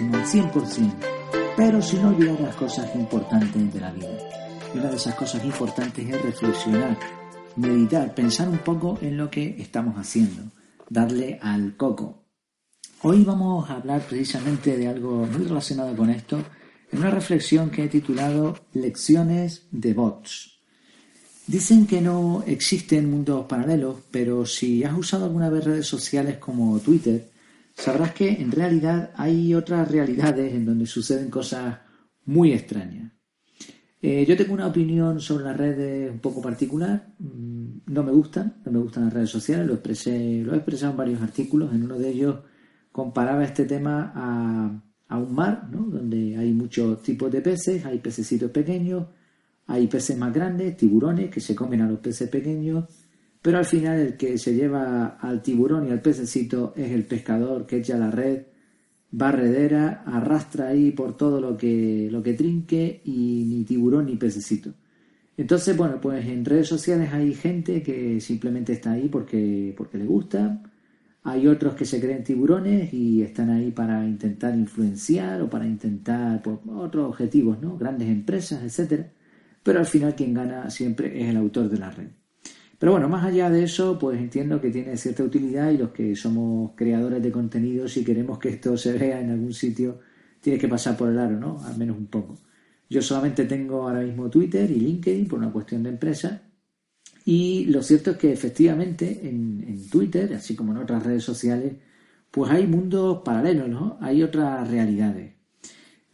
máximo, al 100%, pero sin olvidar las cosas importantes de la vida. Y una de esas cosas importantes es reflexionar, meditar, pensar un poco en lo que estamos haciendo, darle al coco. Hoy vamos a hablar precisamente de algo muy relacionado con esto, en una reflexión que he titulado Lecciones de bots. Dicen que no existen mundos paralelos, pero si has usado alguna vez redes sociales como Twitter, sabrás que en realidad hay otras realidades en donde suceden cosas muy extrañas. Eh, yo tengo una opinión sobre las redes un poco particular. Mm, no me gustan, no me gustan las redes sociales. Lo, expresé, lo he expresado en varios artículos. En uno de ellos comparaba este tema a, a un mar, ¿no? donde hay muchos tipos de peces, hay pececitos pequeños, hay peces más grandes, tiburones que se comen a los peces pequeños, pero al final el que se lleva al tiburón y al pececito es el pescador que echa la red, barredera, arrastra ahí por todo lo que, lo que trinque y ni tiburón ni pececito. Entonces, bueno, pues en redes sociales hay gente que simplemente está ahí porque, porque le gusta, hay otros que se creen tiburones y están ahí para intentar influenciar o para intentar pues, otros objetivos, ¿no? Grandes empresas, etcétera pero al final quien gana siempre es el autor de la red. Pero bueno, más allá de eso, pues entiendo que tiene cierta utilidad y los que somos creadores de contenido, si queremos que esto se vea en algún sitio, tiene que pasar por el aro, ¿no? Al menos un poco. Yo solamente tengo ahora mismo Twitter y LinkedIn por una cuestión de empresa. Y lo cierto es que efectivamente en, Twitter, así como en otras redes sociales, pues hay mundos paralelos, ¿no? Hay otras realidades.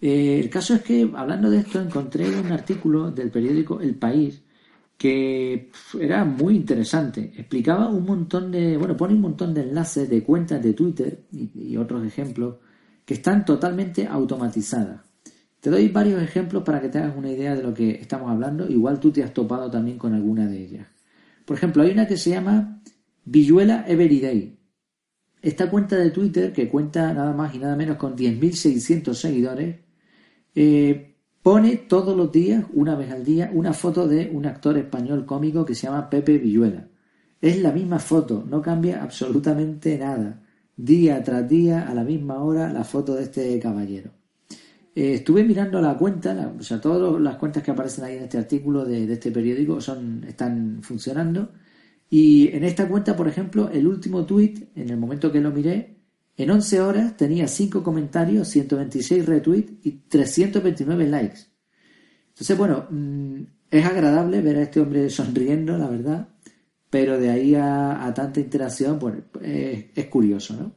Eh, el caso es que, hablando de esto, encontré un artículo del periódico El País que era muy interesante. Explicaba un montón de, bueno, pone un montón de enlaces de cuentas de Twitter y, otros ejemplos que están totalmente automatizadas. Te doy varios ejemplos para que te hagas una idea de lo que estamos hablando. Igual tú te has topado también con alguna de ellas. Por ejemplo, hay una que se llama Villuela Everyday. Esta cuenta de Twitter, que cuenta nada más y nada menos con 10.600 seguidores, eh, pone todos los días, una vez al día, una foto de un actor español cómico que se llama Pepe Villuela. Es la misma foto, no cambia absolutamente nada. Día tras día, a la misma hora, la foto de este caballero. Eh, estuve mirando la cuenta, o sea, todas las cuentas que aparecen ahí en este artículo de, de, este periódico son, están funcionando. Y en esta cuenta, por ejemplo, el último tweet, en el momento que lo miré, en 11 horas tenía 5 comentarios, 126 retweets y 329 likes. Entonces, bueno, mm, es agradable ver a este hombre sonriendo, la verdad, pero de ahí a, tanta interacción, pues es, curioso, ¿no?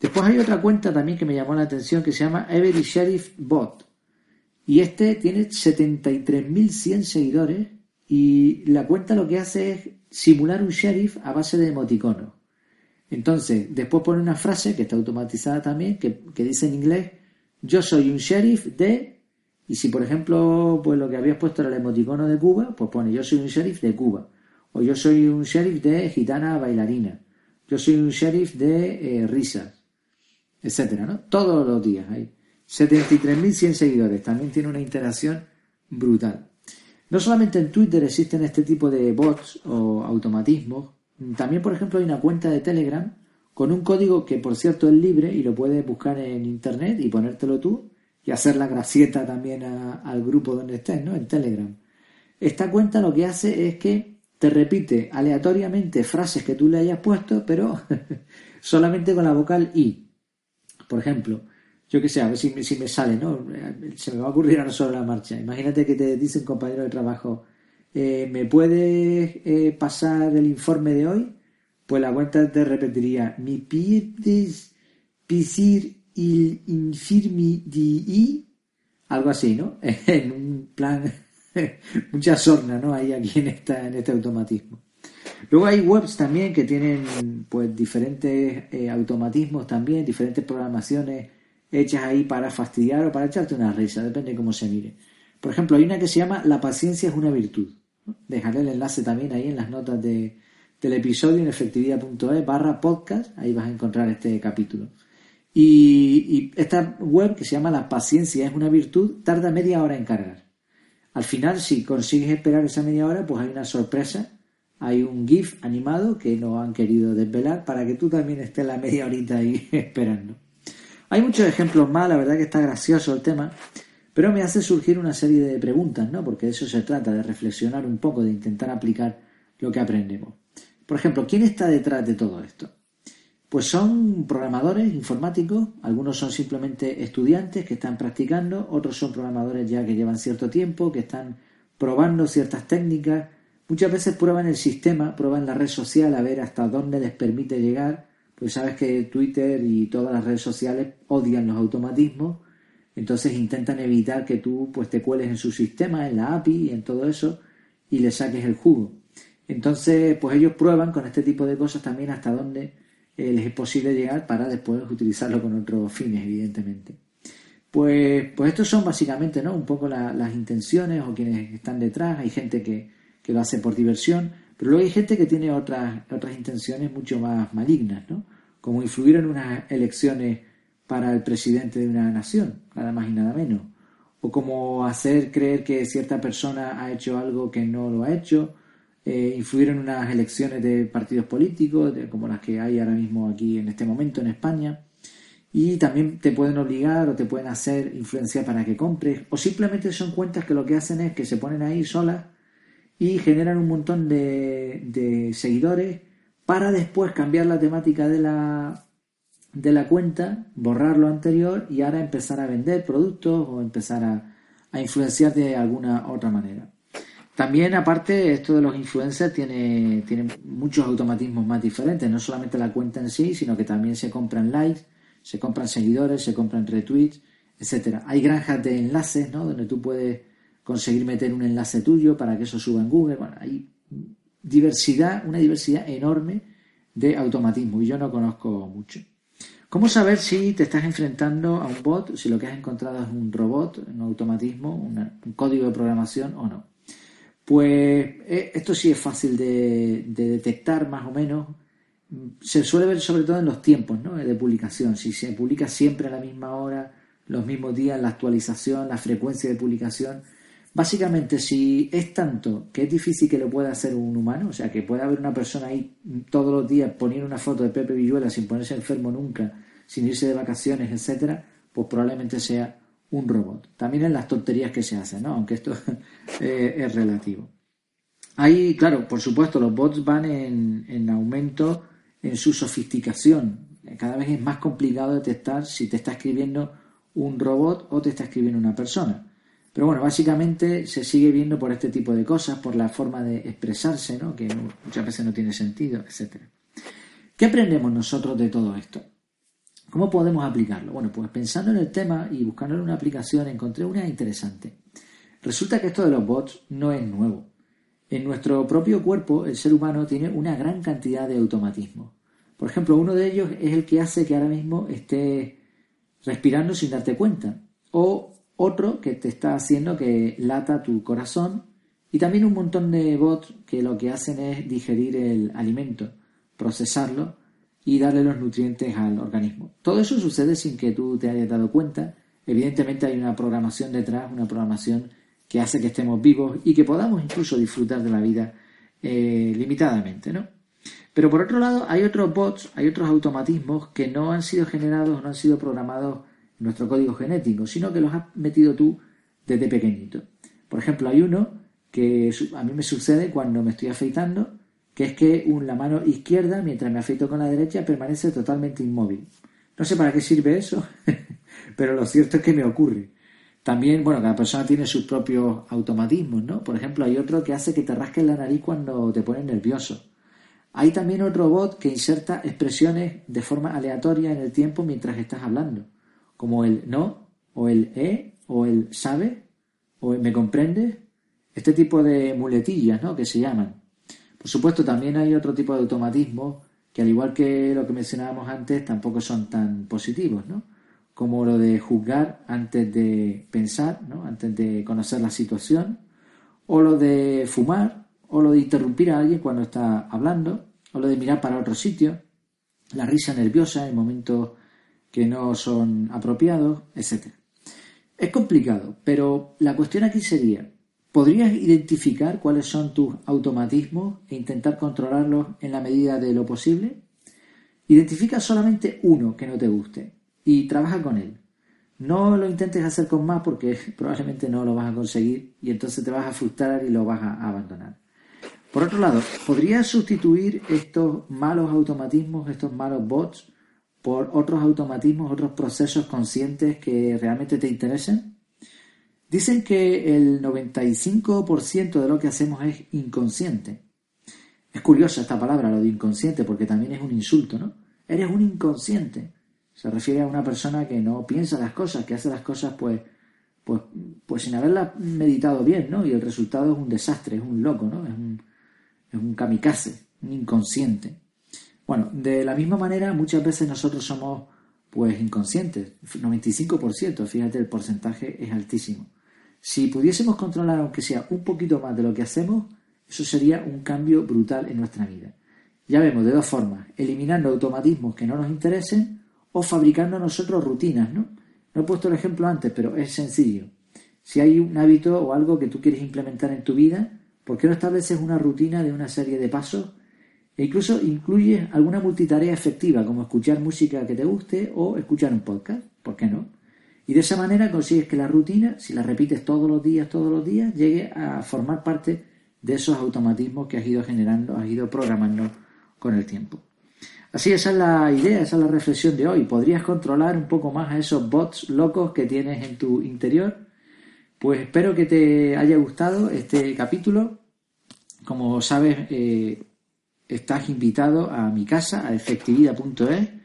Después hay otra cuenta también que me llamó la atención que se llama Every Sheriff Bot. Y este tiene 73.100 seguidores y la cuenta lo que hace es simular un sheriff a base de emoticonos. Entonces, después pone una frase que está automatizada también, que, dice en inglés, yo soy un sheriff de... Y si, por ejemplo, pues lo que habías puesto era el emoticono de Cuba, pues pone yo soy un sheriff de Cuba. O yo soy un sheriff de gitana bailarina. Yo soy un sheriff de eh, risas. Etcétera, ¿no? Todos los días hay. 73.100 seguidores. También tiene una interacción brutal. No solamente en Twitter existen este tipo de bots o automatismos también, por ejemplo, hay una cuenta de Telegram con un código que, por cierto, es libre y lo puedes buscar en Internet y ponértelo tú y hacer la gracieta también al grupo donde estés, ¿no? En Telegram. Esta cuenta lo que hace es que te repite aleatoriamente frases que tú le hayas puesto, pero solamente con la vocal I. Por ejemplo, yo que sé, a ver si, si me sale, ¿no? Se me va a ocurrir ahora sobre la marcha. Imagínate que te dice un compañero de trabajo, eh, ¿me puedes eh, pasar el informe de hoy? Pues la cuenta te repetiría, mi pides pisir il infirmi di algo así, ¿no? en un plan, mucha sorna, ¿no? Hay aquí en, esta, en este automatismo. Luego hay webs también que tienen pues diferentes eh, automatismos también, diferentes programaciones hechas ahí para fastidiar o para echarte una risa, depende de cómo se mire. Por ejemplo, hay una que se llama La paciencia es una virtud. Dejaré el enlace también ahí en las notas de, del episodio en efectividad.es barra podcast. Ahí vas a encontrar este capítulo. Y, esta web que se llama La paciencia es una virtud tarda media hora en cargar. Al final, si consigues esperar esa media hora, pues hay una sorpresa hay un GIF animado que no han querido desvelar para que tú también estés la media horita ahí esperando. Hay muchos ejemplos más, la verdad que está gracioso el tema, pero me hace surgir una serie de preguntas, ¿no? Porque de eso se trata, de reflexionar un poco, de intentar aplicar lo que aprendemos. Por ejemplo, ¿quién está detrás de todo esto? Pues son programadores informáticos, algunos son simplemente estudiantes que están practicando, otros son programadores ya que llevan cierto tiempo, que están probando ciertas técnicas, muchas veces prueban el sistema, prueban la red social a ver hasta dónde les permite llegar, pues sabes que Twitter y todas las redes sociales odian los automatismos, entonces intentan evitar que tú pues te cueles en su sistema, en la API y en todo eso y le saques el jugo. Entonces, pues ellos prueban con este tipo de cosas también hasta dónde eh, les es posible llegar para después utilizarlo con otros fines, evidentemente. Pues, pues estos son básicamente, ¿no? Un poco las intenciones o quienes están detrás. Hay gente que, que lo hace por diversión, pero luego hay gente que tiene otras, otras intenciones mucho más malignas, ¿no? Como influir en unas elecciones para el presidente de una nación, nada más y nada menos. O como hacer creer que cierta persona ha hecho algo que no lo ha hecho, eh, influir en unas elecciones de partidos políticos, como las que hay ahora mismo aquí en este momento en España. Y también te pueden obligar o te pueden hacer influencia para que compres. O simplemente son cuentas que lo que hacen es que se ponen ahí solas y generan un montón de, de seguidores para después cambiar la temática de la, de la cuenta, borrar lo anterior y ahora empezar a vender productos o empezar a, a influenciar de alguna otra manera. También, aparte, esto de los influencers tiene, tiene muchos automatismos más diferentes. No solamente la cuenta en sí, sino que también se compran likes, se compran seguidores, se compran retweets, etcétera. Hay granjas de enlaces, ¿no? Donde tú puedes conseguir meter un enlace tuyo para que eso suba en Google. Bueno, hay diversidad, una diversidad enorme de automatismos y yo no conozco mucho. ¿Cómo saber si te estás enfrentando a un bot, si lo que has encontrado es un robot, un automatismo, un código de programación o no? Pues eh, esto sí es fácil de, detectar más o menos. Se suele ver sobre todo en los tiempos ¿no? de publicación. Si se publica siempre a la misma hora, los mismos días, la actualización, la frecuencia de publicación. Básicamente, si es tanto que es difícil que lo pueda hacer un humano, o sea, que pueda haber una persona ahí todos los días poniendo una foto de Pepe Villuela sin ponerse enfermo nunca, sin irse de vacaciones, etcétera, pues probablemente sea un robot. También en las tonterías que se hacen, ¿no? Aunque esto eh, es relativo. Ahí, claro, por supuesto, los bots van en, en aumento en su sofisticación. Cada vez es más complicado detectar si te está escribiendo un robot o te está escribiendo una persona. Pero bueno, básicamente se sigue viendo por este tipo de cosas, por la forma de expresarse, ¿no? que muchas veces no tiene sentido, etc. ¿Qué aprendemos nosotros de todo esto? ¿Cómo podemos aplicarlo? Bueno, pues pensando en el tema y buscando una aplicación encontré una interesante. Resulta que esto de los bots no es nuevo. En nuestro propio cuerpo, el ser humano tiene una gran cantidad de automatismos. Por ejemplo, uno de ellos es el que hace que ahora mismo estés respirando sin darte cuenta. O otro que te está haciendo que lata tu corazón. Y también un montón de bots que lo que hacen es digerir el alimento, procesarlo y darle los nutrientes al organismo. Todo eso sucede sin que tú te hayas dado cuenta. Evidentemente hay una programación detrás, una programación que hace que estemos vivos y que podamos incluso disfrutar de la vida eh, limitadamente, ¿no? Pero por otro lado, hay otros bots, hay otros automatismos que no han sido generados, no han sido programados en nuestro código genético, sino que los has metido tú desde pequeñito. Por ejemplo, hay uno que a mí me sucede cuando me estoy afeitando que es que la mano izquierda, mientras me afeito con la derecha, permanece totalmente inmóvil. No sé para qué sirve eso, pero lo cierto es que me ocurre. También, bueno, cada persona tiene sus propios automatismos, ¿no? Por ejemplo, hay otro que hace que te rasques la nariz cuando te pones nervioso. Hay también otro bot que inserta expresiones de forma aleatoria en el tiempo mientras estás hablando, como el no, o el e, o el sabe, o el me comprende. Este tipo de muletillas, ¿no? Que se llaman. Por supuesto, también hay otro tipo de automatismos que, al igual que lo que mencionábamos antes, tampoco son tan positivos, ¿no? Como lo de juzgar antes de pensar, ¿no? Antes de conocer la situación, o lo de fumar, o lo de interrumpir a alguien cuando está hablando, o lo de mirar para otro sitio, la risa nerviosa en momentos que no son apropiados, etc. Es complicado, pero la cuestión aquí sería, ¿Podrías identificar cuáles son tus automatismos e intentar controlarlos en la medida de lo posible? Identifica solamente uno que no te guste y trabaja con él. No lo intentes hacer con más porque probablemente no lo vas a conseguir y entonces te vas a frustrar y lo vas a abandonar. Por otro lado, ¿podrías sustituir estos malos automatismos, estos malos bots, por otros automatismos, otros procesos conscientes que realmente te interesen? Dicen que el 95% de lo que hacemos es inconsciente. Es curiosa esta palabra, lo de inconsciente, porque también es un insulto, ¿no? Eres un inconsciente. Se refiere a una persona que no piensa las cosas, que hace las cosas pues, pues, pues sin haberlas meditado bien, ¿no? Y el resultado es un desastre, es un loco, ¿no? Es un, es un kamikaze, un inconsciente. Bueno, de la misma manera, muchas veces nosotros somos pues inconscientes, 95%, fíjate, el porcentaje es altísimo. Si pudiésemos controlar, aunque sea un poquito más de lo que hacemos, eso sería un cambio brutal en nuestra vida. Ya vemos de dos formas, eliminando automatismos que no nos interesen o fabricando nosotros rutinas, ¿no? No he puesto el ejemplo antes, pero es sencillo. Si hay un hábito o algo que tú quieres implementar en tu vida, ¿Por qué no estableces una rutina de una serie de pasos e incluso incluyes alguna multitarea efectiva como escuchar música que te guste o escuchar un podcast? ¿Por qué no? Y de esa manera consigues que la rutina, si la repites todos los días, todos los días, llegue a formar parte de esos automatismos que has ido generando, has ido programando con el tiempo. Así, esa es la idea, esa es la reflexión de hoy. ¿Podrías controlar un poco más a esos bots locos que tienes en tu interior? Pues espero que te haya gustado este capítulo. Como sabes, eh, estás invitado a mi casa, a efectividad.es.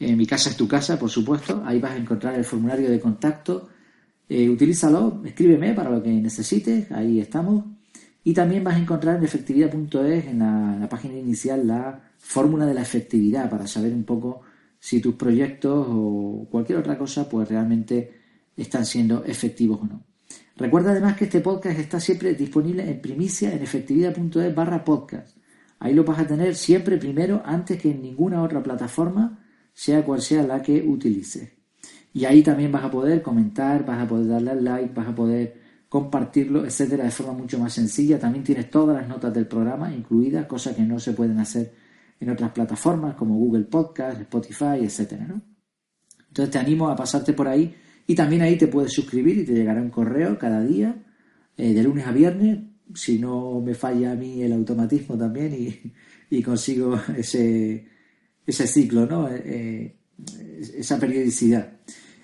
Eh, mi casa es tu casa, por supuesto. Ahí vas a encontrar el formulario de contacto. Eh, utilízalo, escríbeme para lo que necesites. Ahí estamos. Y también vas a encontrar en efectividad.es, en la página inicial, la fórmula de la efectividad para saber un poco si tus proyectos o cualquier otra cosa pues realmente están siendo efectivos o no. Recuerda además que este podcast está siempre disponible en primicia en efectividad.es barra podcast. Ahí lo vas a tener siempre primero antes que en ninguna otra plataforma, sea cual sea la que utilices. Y ahí también vas a poder comentar, vas a poder darle al like, vas a poder compartirlo, etcétera, de forma mucho más sencilla. También tienes todas las notas del programa incluidas, cosas que no se pueden hacer en otras plataformas como Google Podcast, Spotify, etcétera, ¿no? Entonces te animo a pasarte por ahí y también ahí te puedes suscribir y te llegará un correo cada día, eh, de lunes a viernes, si no me falla a mí el automatismo también y, consigo ese, ese ciclo, ¿no? Eh, eh, esa periodicidad.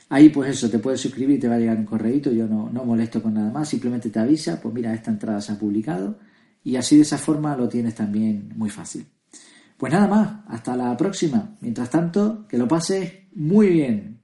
Ahí pues eso, te puedes suscribir te va a llegar un correíto, yo no, no molesto con nada más, simplemente te avisa, pues mira, esta entrada se ha publicado y así de esa forma lo tienes también muy fácil. Pues nada más, hasta la próxima. Mientras tanto, que lo pases muy bien.